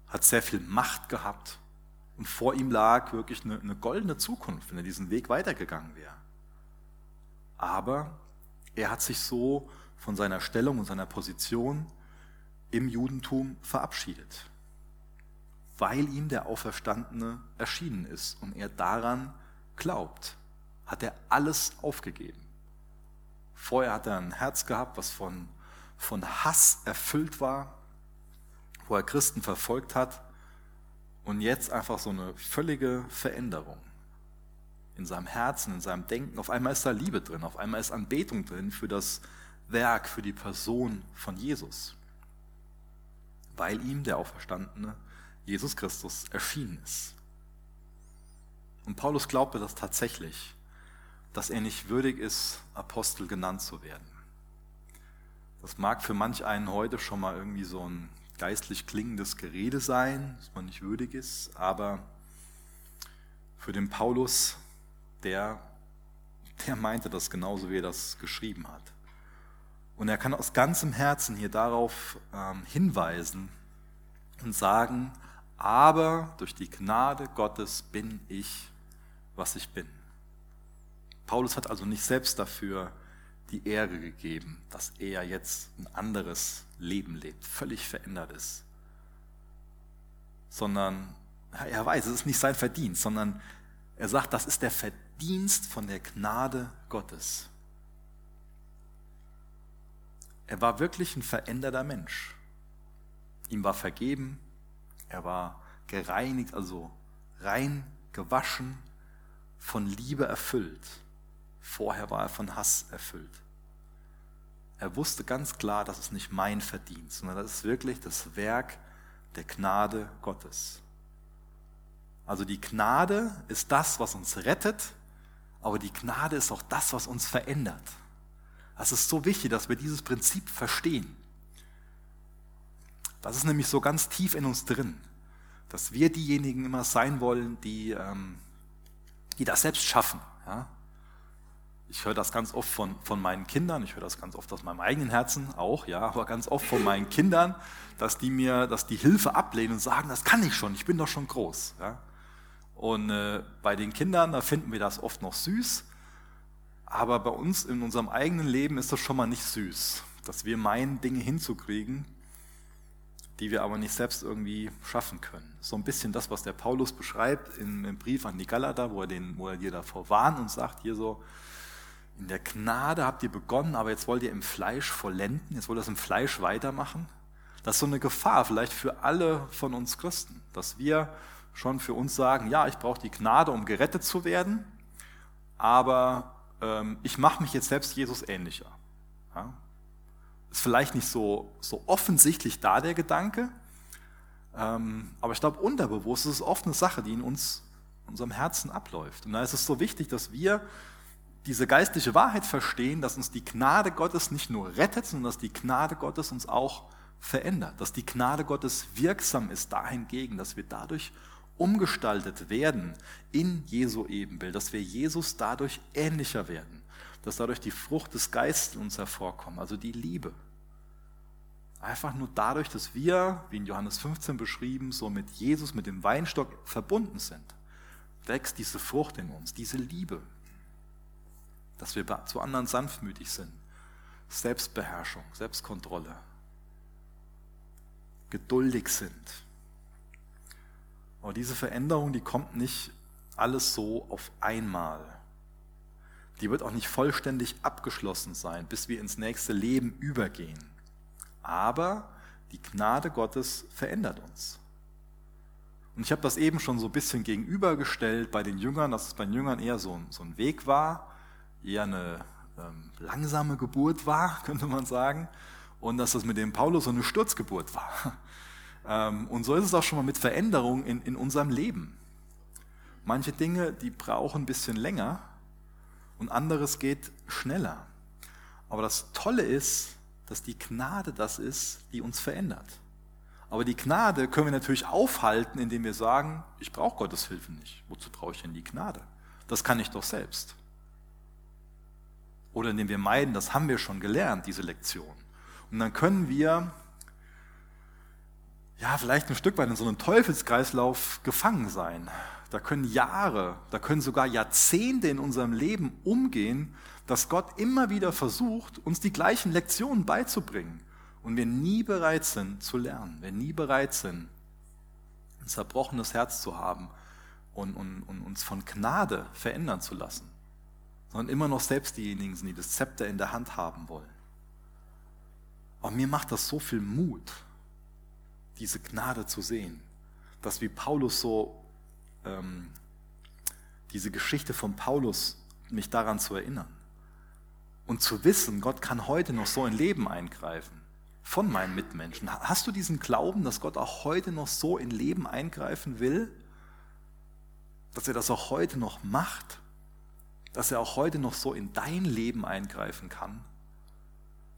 hat sehr viel Macht gehabt und vor ihm lag wirklich eine, eine goldene Zukunft, wenn er diesen Weg weitergegangen wäre aber er hat sich so von seiner Stellung und seiner Position im Judentum verabschiedet, weil ihm der Auferstandene erschienen ist und er daran glaubt, hat er alles aufgegeben. Vorher hat er ein Herz gehabt, was von, von Hass erfüllt war, wo er Christen verfolgt hat Und jetzt einfach so eine völlige Veränderung in seinem Herzen, in seinem Denken. Auf einmal ist da Liebe drin, auf einmal ist Anbetung drin für das Werk, für die Person von Jesus, weil ihm der Auferstandene Jesus Christus erschienen ist. Und Paulus glaubte das tatsächlich, dass er nicht würdig ist, Apostel genannt zu werden. Das mag für manch einen heute schon mal irgendwie so ein geistlich klingendes Gerede sein, dass man nicht würdig ist, aber für den Paulus, der, der meinte das genauso, wie er das geschrieben hat. Und er kann aus ganzem Herzen hier darauf ähm, hinweisen und sagen, aber durch die Gnade Gottes bin ich, was ich bin. Paulus hat also nicht selbst dafür die Ehre gegeben, dass er jetzt ein anderes Leben lebt, völlig verändert ist. Sondern er weiß, es ist nicht sein Verdienst, sondern er sagt, das ist der Verdienst von der Gnade Gottes. Er war wirklich ein veränderter Mensch. Ihm war vergeben, er war gereinigt, also rein gewaschen, von Liebe erfüllt. Vorher war er von Hass erfüllt. Er wusste ganz klar, das ist nicht mein Verdienst, sondern das ist wirklich das Werk der Gnade Gottes. Also die Gnade ist das, was uns rettet, aber die Gnade ist auch das, was uns verändert. Das ist so wichtig, dass wir dieses Prinzip verstehen. Das ist nämlich so ganz tief in uns drin, dass wir diejenigen immer sein wollen, die, ähm, die das selbst schaffen. Ja? ich höre das ganz oft von, von meinen Kindern, ich höre das ganz oft aus meinem eigenen Herzen auch, ja, aber ganz oft von meinen Kindern, dass die mir, dass die Hilfe ablehnen und sagen, das kann ich schon, ich bin doch schon groß. Ja. Und äh, bei den Kindern, da finden wir das oft noch süß, aber bei uns in unserem eigenen Leben ist das schon mal nicht süß, dass wir meinen, Dinge hinzukriegen, die wir aber nicht selbst irgendwie schaffen können. So ein bisschen das, was der Paulus beschreibt im, im Brief an die Galater, wo er, den, wo er dir davor warnt und sagt, hier so, in der Gnade habt ihr begonnen, aber jetzt wollt ihr im Fleisch vollenden, jetzt wollt ihr es im Fleisch weitermachen. Das ist so eine Gefahr vielleicht für alle von uns Christen, dass wir schon für uns sagen, ja, ich brauche die Gnade, um gerettet zu werden, aber ähm, ich mache mich jetzt selbst Jesus ähnlicher. Ja? Ist vielleicht nicht so, so offensichtlich da der Gedanke, ähm, aber ich glaube, unterbewusst ist es oft eine Sache, die in uns, in unserem Herzen abläuft. Und da ist es so wichtig, dass wir diese geistliche Wahrheit verstehen, dass uns die Gnade Gottes nicht nur rettet, sondern dass die Gnade Gottes uns auch verändert, dass die Gnade Gottes wirksam ist dahingegen, dass wir dadurch umgestaltet werden in Jesu Ebenbild, dass wir Jesus dadurch ähnlicher werden, dass dadurch die Frucht des Geistes uns hervorkommt, also die Liebe. Einfach nur dadurch, dass wir, wie in Johannes 15 beschrieben, so mit Jesus, mit dem Weinstock verbunden sind, wächst diese Frucht in uns, diese Liebe, dass wir zu anderen sanftmütig sind. Selbstbeherrschung, Selbstkontrolle, geduldig sind. Aber diese Veränderung, die kommt nicht alles so auf einmal. Die wird auch nicht vollständig abgeschlossen sein, bis wir ins nächste Leben übergehen. Aber die Gnade Gottes verändert uns. Und ich habe das eben schon so ein bisschen gegenübergestellt bei den Jüngern, dass es bei den Jüngern eher so ein, so ein Weg war, eher eine ähm, langsame Geburt war, *laughs* könnte man sagen, und dass das mit dem Paulus so eine Sturzgeburt war. Ähm, und so ist es auch schon mal mit Veränderungen in, in unserem Leben. Manche Dinge, die brauchen ein bisschen länger und anderes geht schneller. Aber das Tolle ist, dass die Gnade das ist, die uns verändert. Aber die Gnade können wir natürlich aufhalten, indem wir sagen, ich brauche Gottes Hilfe nicht. Wozu brauche ich denn die Gnade? Das kann ich doch selbst. Oder indem wir meiden, das haben wir schon gelernt, diese Lektion. Und dann können wir ja vielleicht ein Stück weit in so einem Teufelskreislauf gefangen sein. Da können Jahre, da können sogar Jahrzehnte in unserem Leben umgehen, dass Gott immer wieder versucht, uns die gleichen Lektionen beizubringen. Und wir nie bereit sind zu lernen, wir nie bereit sind, ein zerbrochenes Herz zu haben und, und, und uns von Gnade verändern zu lassen sondern immer noch selbst diejenigen sind, die das Zepter in der Hand haben wollen. Aber mir macht das so viel Mut, diese Gnade zu sehen. dass wie Paulus so, ähm, diese Geschichte von Paulus, mich daran zu erinnern. Und zu wissen, Gott kann heute noch so in Leben eingreifen von meinen Mitmenschen. Hast du diesen Glauben, dass Gott auch heute noch so in Leben eingreifen will? Dass er das auch heute noch macht? Dass er auch heute noch so in dein Leben eingreifen kann?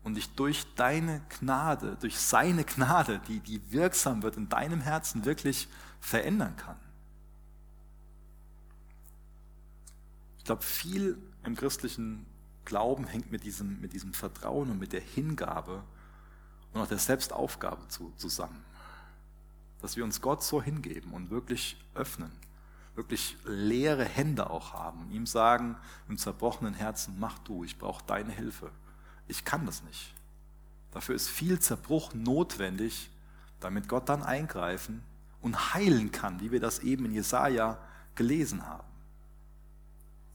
Und dich durch deine Gnade, durch seine Gnade, die, die wirksam wird, in deinem Herzen wirklich verändern kann? Ich glaube, viel im christlichen Glauben hängt mit diesem, mit diesem Vertrauen und mit der Hingabe und auch der Selbstaufgabe zu, zusammen. Dass wir uns Gott so hingeben und wirklich öffnen, wirklich leere Hände auch haben, ihm sagen im zerbrochenen Herzen, mach du, ich brauche deine Hilfe. Ich kann das nicht. Dafür ist viel Zerbruch notwendig, damit Gott dann eingreifen und heilen kann, wie wir das eben in Jesaja gelesen haben.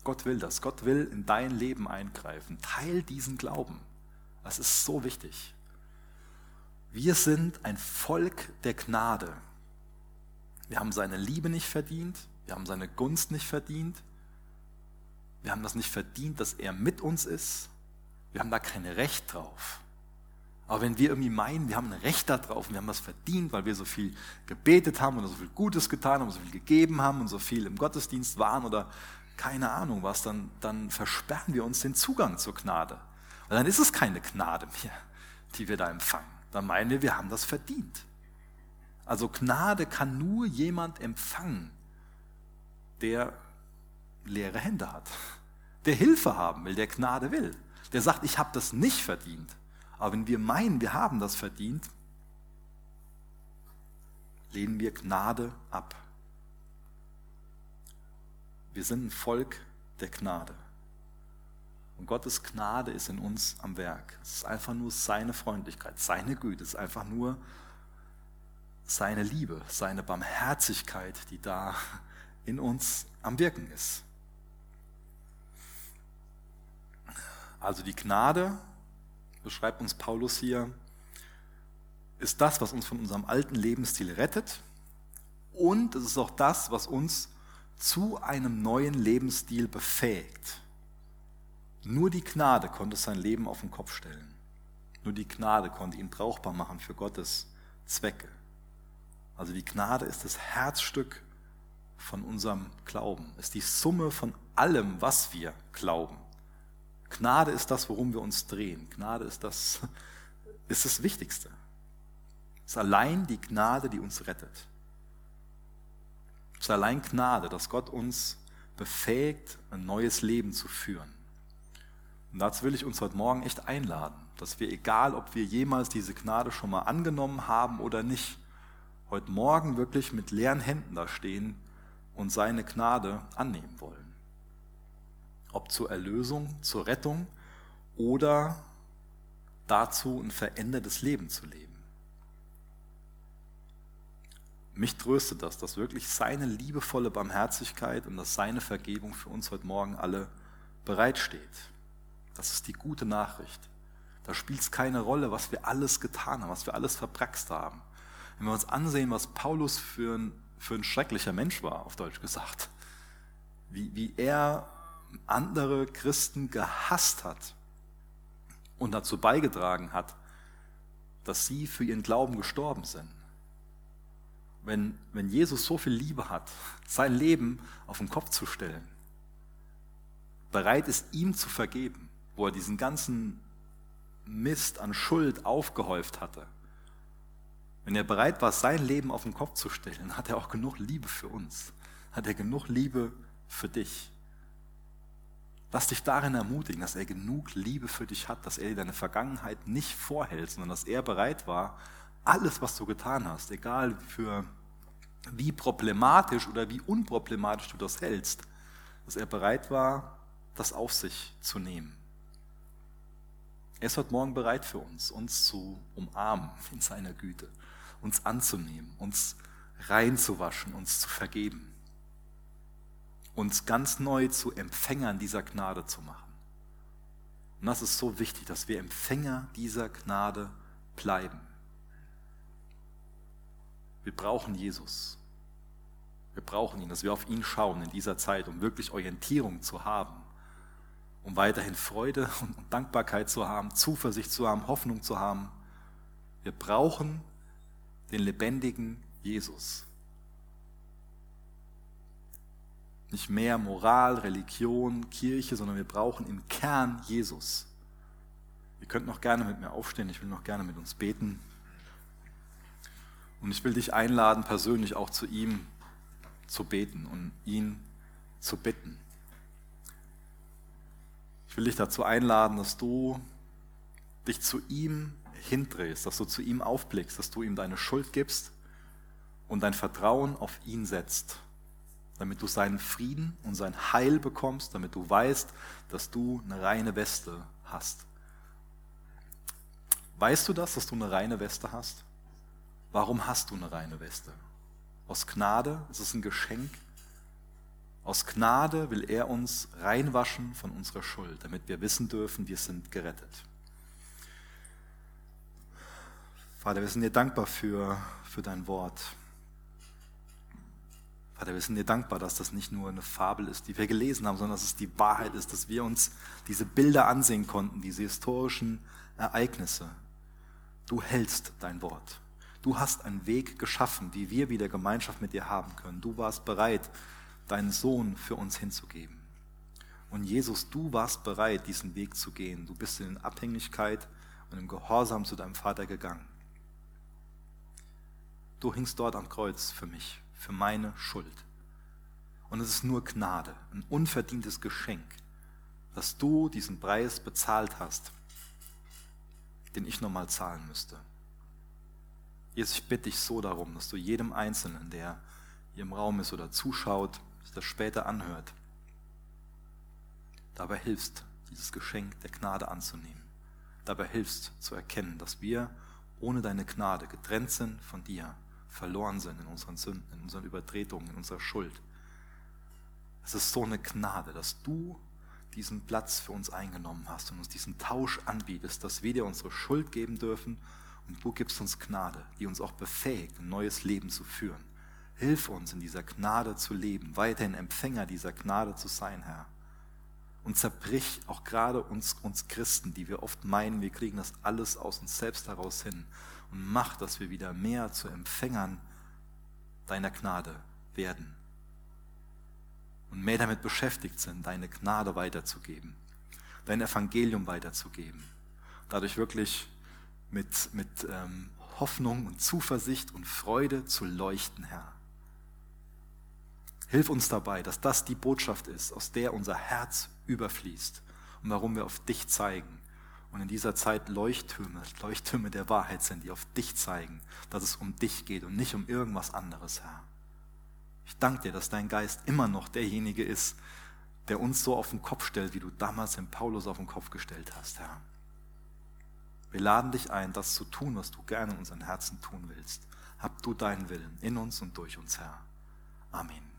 Gott will das. Gott will in dein Leben eingreifen. Teil diesen Glauben. Das ist so wichtig. Wir sind ein Volk der Gnade. Wir haben seine Liebe nicht verdient, wir haben seine Gunst nicht verdient, wir haben das nicht verdient, dass er mit uns ist, wir haben da kein Recht drauf. Aber wenn wir irgendwie meinen, wir haben ein Recht darauf und wir haben das verdient, weil wir so viel gebetet haben und so viel Gutes getan haben, so viel gegeben haben und so viel im Gottesdienst waren oder keine Ahnung was, dann, dann versperren wir uns den Zugang zur Gnade. Und dann ist es keine Gnade mehr, die wir da empfangen dann meinen wir, wir haben das verdient. Also Gnade kann nur jemand empfangen, der leere Hände hat, der Hilfe haben will, der Gnade will, der sagt, ich habe das nicht verdient. Aber wenn wir meinen, wir haben das verdient, lehnen wir Gnade ab. Wir sind ein Volk der Gnade. Und Gottes Gnade ist in uns am Werk. Es ist einfach nur seine Freundlichkeit, seine Güte, es ist einfach nur seine Liebe, seine Barmherzigkeit, die da in uns am Wirken ist. Also die Gnade, beschreibt uns Paulus hier, ist das, was uns von unserem alten Lebensstil rettet und es ist auch das, was uns zu einem neuen Lebensstil befähigt. Nur die Gnade konnte sein Leben auf den Kopf stellen. Nur die Gnade konnte ihn brauchbar machen für Gottes Zwecke. Also die Gnade ist das Herzstück von unserem Glauben, ist die Summe von allem, was wir glauben. Gnade ist das, worum wir uns drehen. Gnade ist das, *laughs* ist das Wichtigste. Es ist allein die Gnade, die uns rettet. Es ist allein Gnade, dass Gott uns befähigt, ein neues Leben zu führen. Und dazu will ich uns heute Morgen echt einladen, dass wir, egal ob wir jemals diese Gnade schon mal angenommen haben oder nicht, heute Morgen wirklich mit leeren Händen da stehen und seine Gnade annehmen wollen. Ob zur Erlösung, zur Rettung oder dazu ein verändertes Leben zu leben. Mich tröstet das, dass wirklich seine liebevolle Barmherzigkeit und dass seine Vergebung für uns heute Morgen alle bereitsteht. Das ist die gute Nachricht. Da spielt es keine Rolle, was wir alles getan haben, was wir alles verpraxt haben. Wenn wir uns ansehen, was Paulus für ein, für ein schrecklicher Mensch war, auf Deutsch gesagt, wie, wie er andere Christen gehasst hat und dazu beigetragen hat, dass sie für ihren Glauben gestorben sind. Wenn, wenn Jesus so viel Liebe hat, sein Leben auf den Kopf zu stellen, bereit ist, ihm zu vergeben, wo er diesen ganzen Mist an Schuld aufgehäuft hatte, wenn er bereit war, sein Leben auf den Kopf zu stellen, *laughs* hat er auch genug Liebe für uns. Hat er genug Liebe für dich. Lass dich darin ermutigen, dass er genug Liebe für dich hat, dass er dir deine Vergangenheit nicht vorhält, sondern dass er bereit war, alles, was du getan hast, egal für wie problematisch oder wie unproblematisch du das hältst, dass er bereit war, das auf sich zu nehmen. Er ist heute Morgen bereit für uns, uns zu umarmen in seiner Güte, uns anzunehmen, uns reinzuwaschen, uns zu vergeben, uns ganz neu zu Empfängern dieser Gnade zu machen. Und das ist so wichtig, dass wir Empfänger dieser Gnade bleiben. Wir brauchen Jesus. Wir brauchen ihn, dass wir auf ihn schauen in dieser Zeit, um wirklich Orientierung zu haben, um weiterhin Freude und Dankbarkeit zu haben, Zuversicht zu haben, Hoffnung zu haben. Wir brauchen den lebendigen Jesus. Nicht mehr Moral, Religion, Kirche, sondern wir brauchen im Kern Jesus. Ihr könnt noch gerne mit mir aufstehen, ich will noch gerne mit uns beten. Und ich will dich einladen, persönlich auch zu ihm zu beten und ihn zu bitten. Ich will dich dazu einladen, dass du dich zu ihm hindrehst, dass du zu ihm aufblickst, dass du ihm deine Schuld gibst und dein Vertrauen auf ihn setzt, damit du seinen Frieden und sein Heil bekommst, damit du weißt, dass du eine reine Weste hast. Weißt du das, dass du eine reine Weste hast? Warum hast du eine reine Weste? Aus Gnade, es ist ein Geschenk. Aus Gnade will er uns reinwaschen von unserer Schuld, damit wir wissen dürfen, wir sind gerettet. Vater, wir sind dir dankbar für, für dein Wort. Vater, wir sind dir dankbar, dass das nicht nur eine Fabel ist, die wir gelesen haben, sondern dass es die Wahrheit ist, dass wir uns diese Bilder ansehen konnten, diese historischen Ereignisse. Du hältst dein Wort. Du hast einen Weg geschaffen, wie wir wieder Gemeinschaft mit dir haben können. Du warst bereit, deinen Sohn für uns hinzugeben. Und Jesus, du warst bereit, diesen Weg zu gehen. Du bist in Abhängigkeit und im Gehorsam zu deinem Vater gegangen. Du hingst dort am Kreuz für mich, für meine Schuld. Und es ist nur Gnade, ein unverdientes Geschenk, dass du diesen Preis bezahlt hast, den ich nochmal zahlen müsste. Jesus, ich bitte dich so darum, dass du jedem Einzelnen, der hier im Raum ist oder zuschaut, sich das später anhört, dabei hilfst, dieses Geschenk der Gnade anzunehmen. Dabei hilfst zu erkennen, dass wir ohne deine Gnade getrennt sind von dir, verloren sind in unseren Sünden, in unseren Übertretungen, in unserer Schuld. Es ist so eine Gnade, dass du diesen Platz für uns eingenommen hast und uns diesen Tausch anbietest, dass wir dir unsere Schuld geben dürfen und du gibst uns Gnade, die uns auch befähigt, ein neues Leben zu führen. Hilf uns, in dieser Gnade zu leben, weiterhin Empfänger dieser Gnade zu sein, Herr. Und zerbrich auch gerade uns, uns Christen, die wir oft meinen, wir kriegen das alles aus uns selbst heraus hin. Und mach, dass wir wieder mehr zu Empfängern deiner Gnade werden. Und mehr damit beschäftigt sind, deine Gnade weiterzugeben, dein Evangelium weiterzugeben. Dadurch wirklich mit, mit ähm, Hoffnung und Zuversicht und Freude zu leuchten, Herr. Hilf uns dabei, dass das die Botschaft ist, aus der unser Herz überfließt und warum wir auf dich zeigen. Und in dieser Zeit Leuchttürme, Leuchttürme der Wahrheit sind, die auf dich zeigen, dass es um dich geht und nicht um irgendwas anderes, Herr. Ich danke dir, dass dein Geist immer noch derjenige ist, der uns so auf den Kopf stellt, wie du damals den Paulus auf den Kopf gestellt hast, Herr. Wir laden dich ein, das zu tun, was du gerne in unseren Herzen tun willst. Hab du deinen Willen in uns und durch uns, Herr. Amen.